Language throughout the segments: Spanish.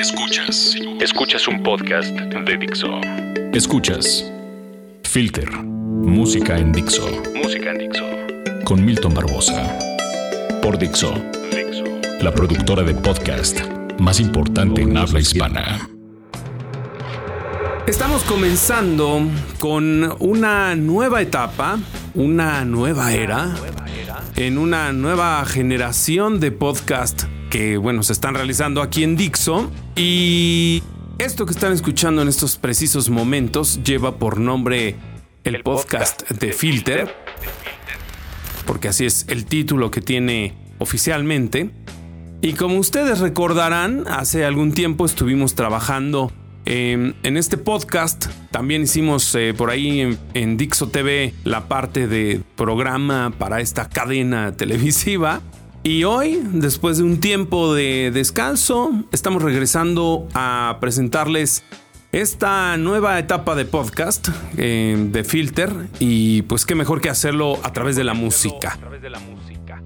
Escuchas. Escuchas un podcast de Dixo. Escuchas. Filter. Música en Dixo. Música en Dixo. Con Milton Barbosa. Por Dixo. Dixo. La productora de podcast más importante en habla hispana. Estamos comenzando con una nueva etapa, una nueva era, en una nueva generación de podcast que, bueno, se están realizando aquí en Dixo. Y esto que están escuchando en estos precisos momentos lleva por nombre el podcast de Filter, porque así es el título que tiene oficialmente. Y como ustedes recordarán, hace algún tiempo estuvimos trabajando en este podcast. También hicimos eh, por ahí en, en Dixo TV la parte de programa para esta cadena televisiva. Y hoy, después de un tiempo de descanso, estamos regresando a presentarles esta nueva etapa de podcast eh, de Filter y pues qué mejor que hacerlo a través de la música.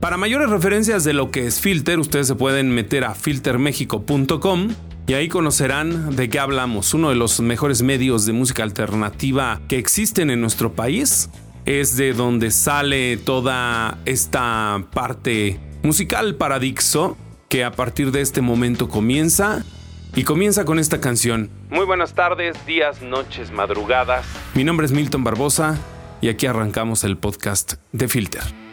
Para mayores referencias de lo que es Filter, ustedes se pueden meter a filtermexico.com y ahí conocerán de qué hablamos. Uno de los mejores medios de música alternativa que existen en nuestro país es de donde sale toda esta parte musical para Dixo, que a partir de este momento comienza y comienza con esta canción. Muy buenas tardes, días, noches, madrugadas. Mi nombre es Milton Barbosa y aquí arrancamos el podcast de Filter.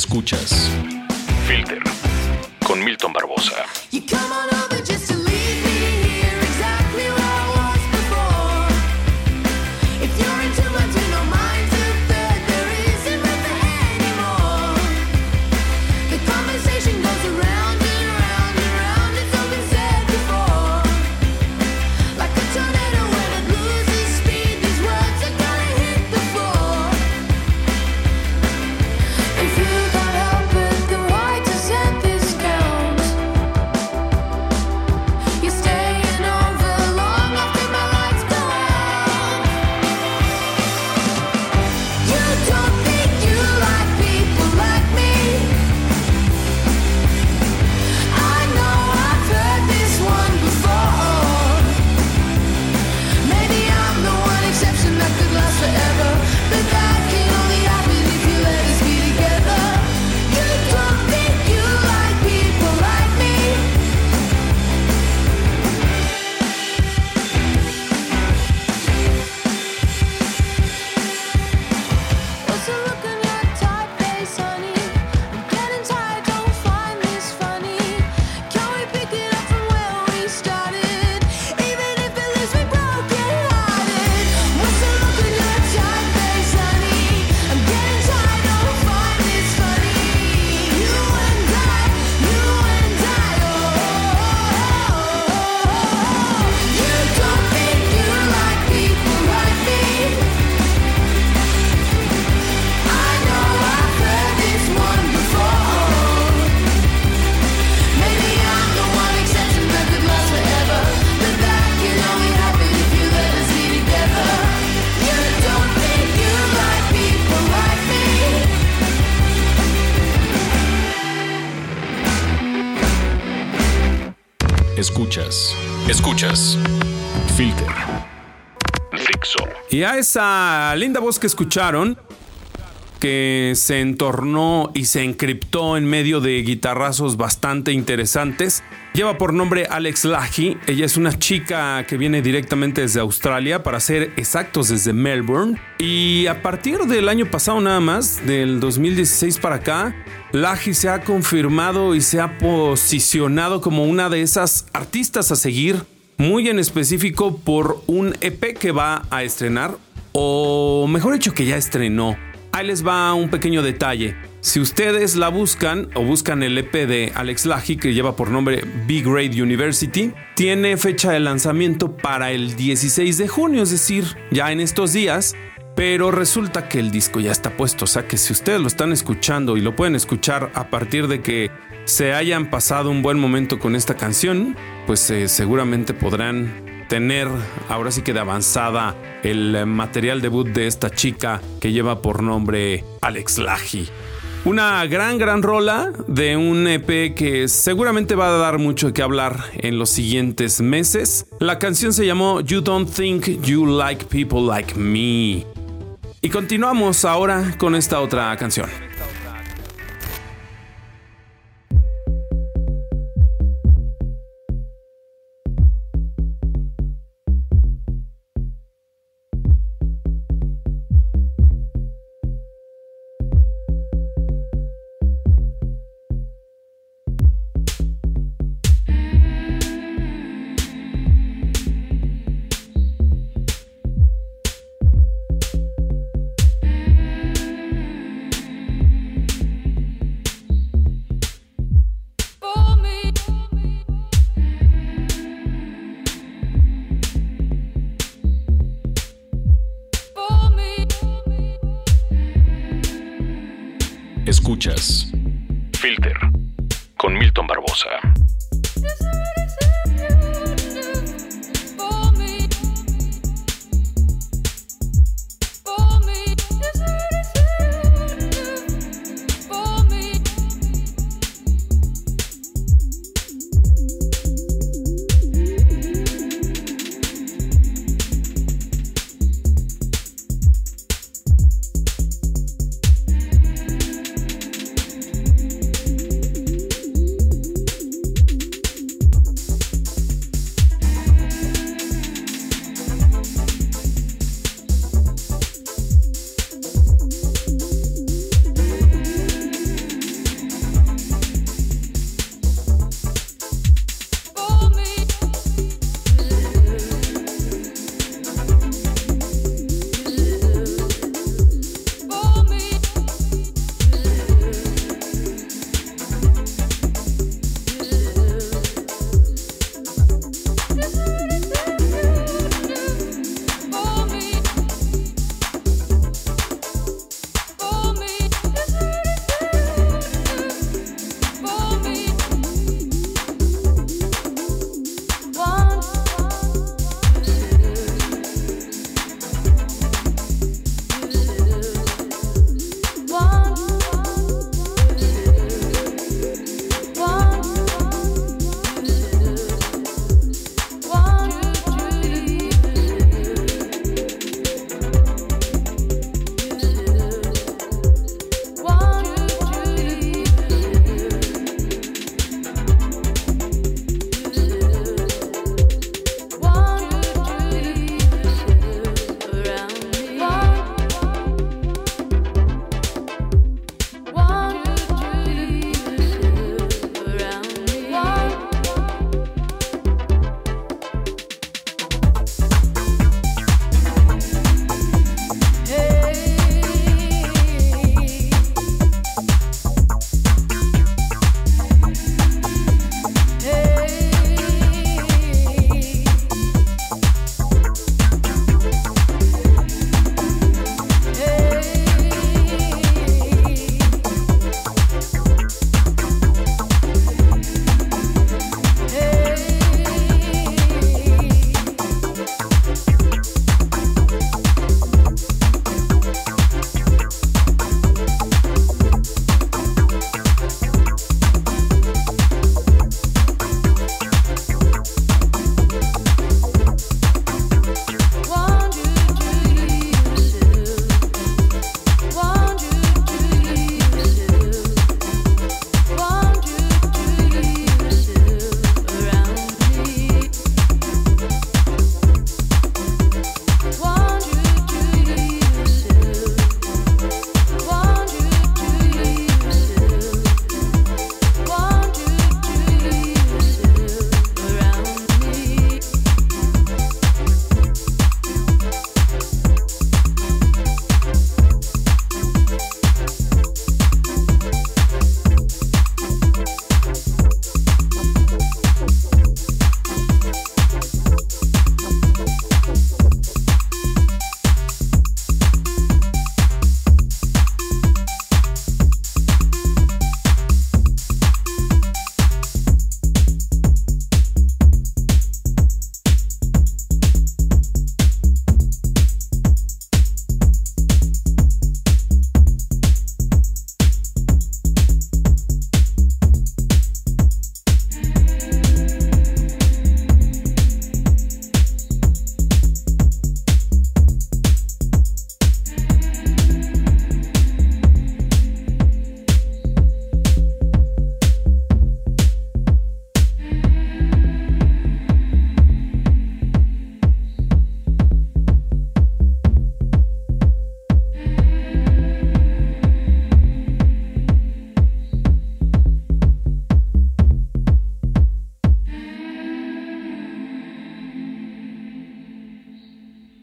Escuchas. Filter. Con Milton Barbosa. Escuchas. Escuchas. Filter. Fixo. Y a esa linda voz que escucharon, que se entornó y se encriptó en medio de guitarrazos bastante interesantes. Lleva por nombre Alex Lahi. Ella es una chica que viene directamente desde Australia, para ser exactos desde Melbourne. Y a partir del año pasado nada más, del 2016 para acá, Lahi se ha confirmado y se ha posicionado como una de esas artistas a seguir, muy en específico por un EP que va a estrenar, o mejor dicho que ya estrenó. Ahí les va un pequeño detalle. Si ustedes la buscan o buscan el EP de Alex Lahi que lleva por nombre Big Grade University, tiene fecha de lanzamiento para el 16 de junio, es decir, ya en estos días. Pero resulta que el disco ya está puesto, o sea que si ustedes lo están escuchando y lo pueden escuchar a partir de que se hayan pasado un buen momento con esta canción, pues eh, seguramente podrán tener ahora sí que de avanzada el material debut de esta chica que lleva por nombre Alex Laji. Una gran, gran rola de un EP que seguramente va a dar mucho que hablar en los siguientes meses. La canción se llamó You Don't Think You Like People Like Me. Y continuamos ahora con esta otra canción.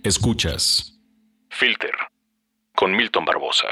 Escuchas Filter con Milton Barbosa.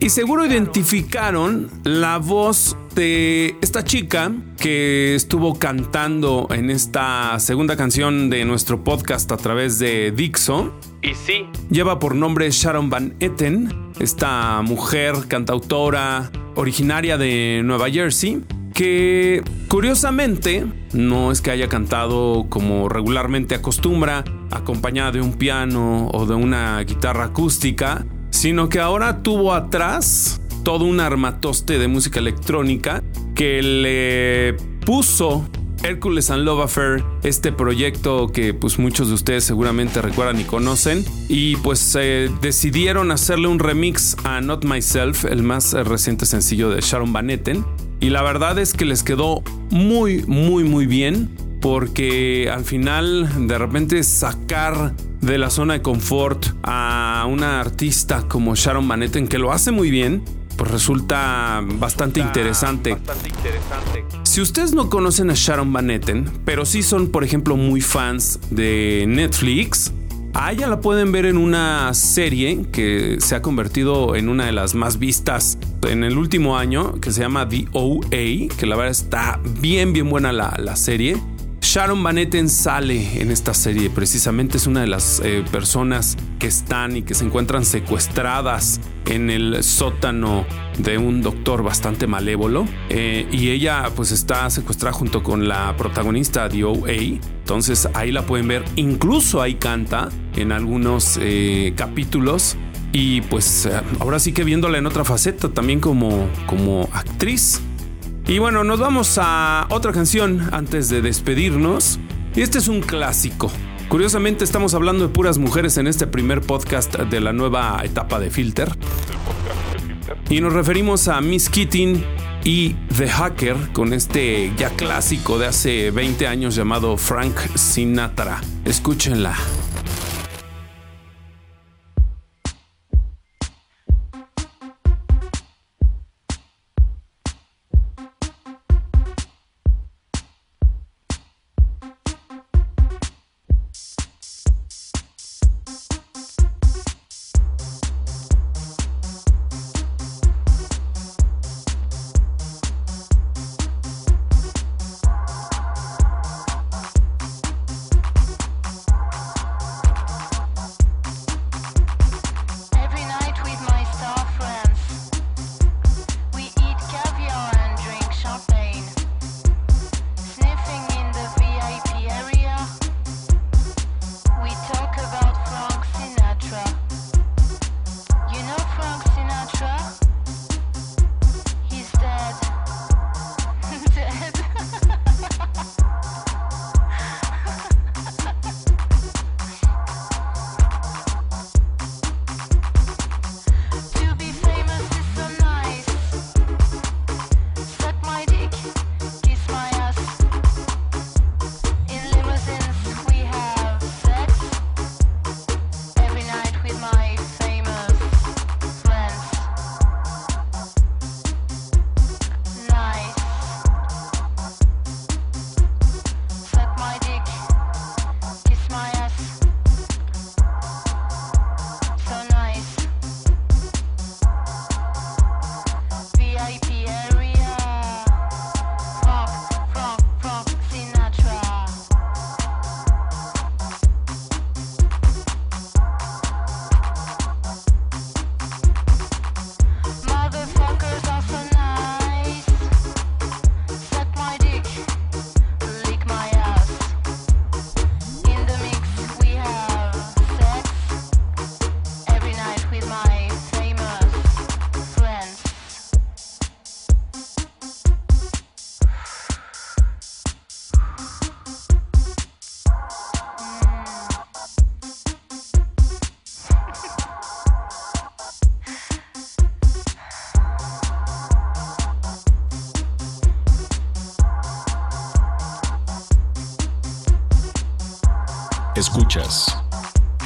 Y seguro identificaron la voz de esta chica que estuvo cantando en esta segunda canción de nuestro podcast a través de Dixo. Y sí, lleva por nombre Sharon Van Etten, esta mujer cantautora originaria de Nueva Jersey, que curiosamente no es que haya cantado como regularmente acostumbra, acompañada de un piano o de una guitarra acústica, sino que ahora tuvo atrás todo un armatoste de música electrónica que le puso Hércules and Love Affair, este proyecto que pues muchos de ustedes seguramente recuerdan y conocen, y pues eh, decidieron hacerle un remix a Not Myself, el más reciente sencillo de Sharon Van Etten, y la verdad es que les quedó muy, muy, muy bien, porque al final de repente sacar de la zona de confort a una artista como Sharon Van Etten, que lo hace muy bien, pues resulta bastante interesante. Si ustedes no conocen a Sharon Van Etten, pero sí son, por ejemplo, muy fans de Netflix, a ella la pueden ver en una serie que se ha convertido en una de las más vistas en el último año, que se llama The OA, que la verdad está bien, bien buena la, la serie. Sharon Van Etten sale en esta serie, precisamente es una de las eh, personas que están y que se encuentran secuestradas en el sótano de un doctor bastante malévolo. Eh, y ella pues está secuestrada junto con la protagonista de OA entonces ahí la pueden ver. Incluso ahí canta en algunos eh, capítulos. Y pues ahora sí que viéndola en otra faceta también como, como actriz y bueno, nos vamos a otra canción antes de despedirnos. Y este es un clásico. Curiosamente estamos hablando de puras mujeres en este primer podcast de la nueva etapa de Filter. Y nos referimos a Miss Keating y The Hacker con este ya clásico de hace 20 años llamado Frank Sinatra. Escúchenla.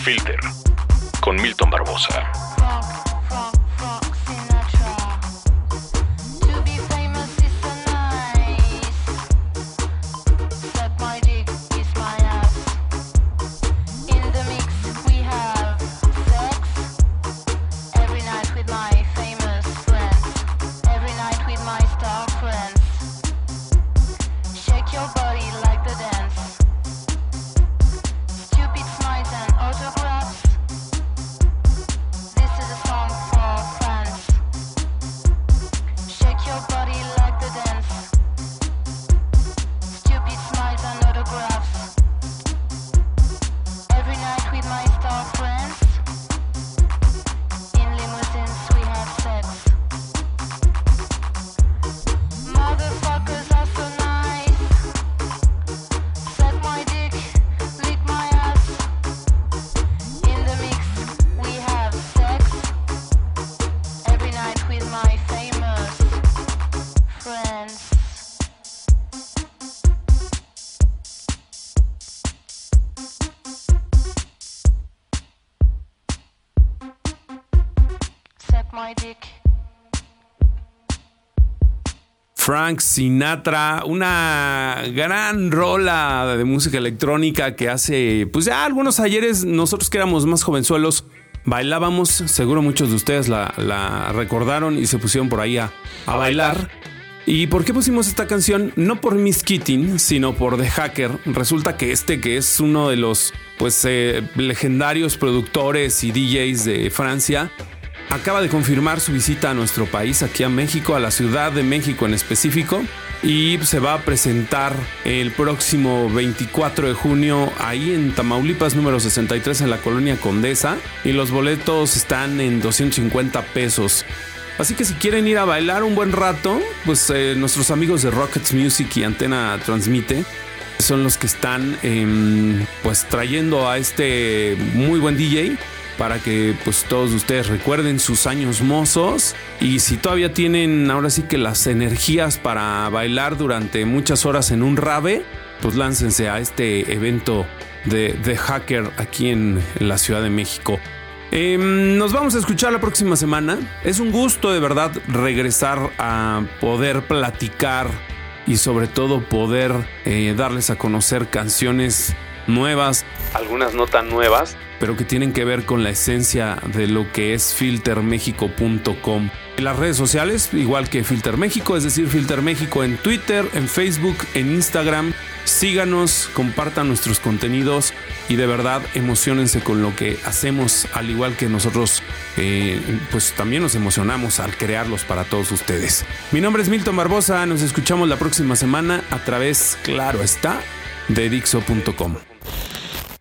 Filter con Milton Barbosa. Sinatra, una gran rola de música electrónica que hace, pues ya algunos ayeres, nosotros que éramos más jovenzuelos, bailábamos, seguro muchos de ustedes la, recordaron y se pusieron por ahí a, bailar. ¿Y por qué pusimos esta canción? No por Miss Keating, sino por The Hacker. Resulta que este, que es uno de los pues, eh, legendarios productores y DJs de Francia, acaba de confirmar su visita a nuestro país, aquí a México, a la Ciudad de México en específico. Y se va a presentar el próximo 24 de junio ahí en Tamaulipas número 63 en la colonia Condesa. Y los boletos están en 250 pesos. Así que si quieren ir a bailar un buen rato, pues eh, nuestros amigos de Rockets Music y Antena Transmite son los que están em, pues trayendo a este muy buen DJ para que pues todos ustedes recuerden sus años mozos y si todavía tienen ahora sí que las energías para bailar durante muchas horas en un rave, pues láncense a este evento de, The Hacker aquí en, la Ciudad de México. Em, nos vamos a escuchar la próxima semana. Es un gusto de verdad regresar a poder platicar y sobre todo poder eh, darles a conocer canciones nuevas, algunas no tan nuevas, pero que tienen que ver con la esencia de lo que es filtermexico.com. En las redes sociales, igual que Filter México, es decir, Filter México en Twitter, en Facebook, en Instagram. Síganos, compartan nuestros contenidos y de verdad emocionense con lo que hacemos, al igual que nosotros, eh, pues también nos emocionamos al crearlos para todos ustedes. Mi nombre es Milton Barbosa, nos escuchamos la próxima semana a través, claro está, de Dixo.com.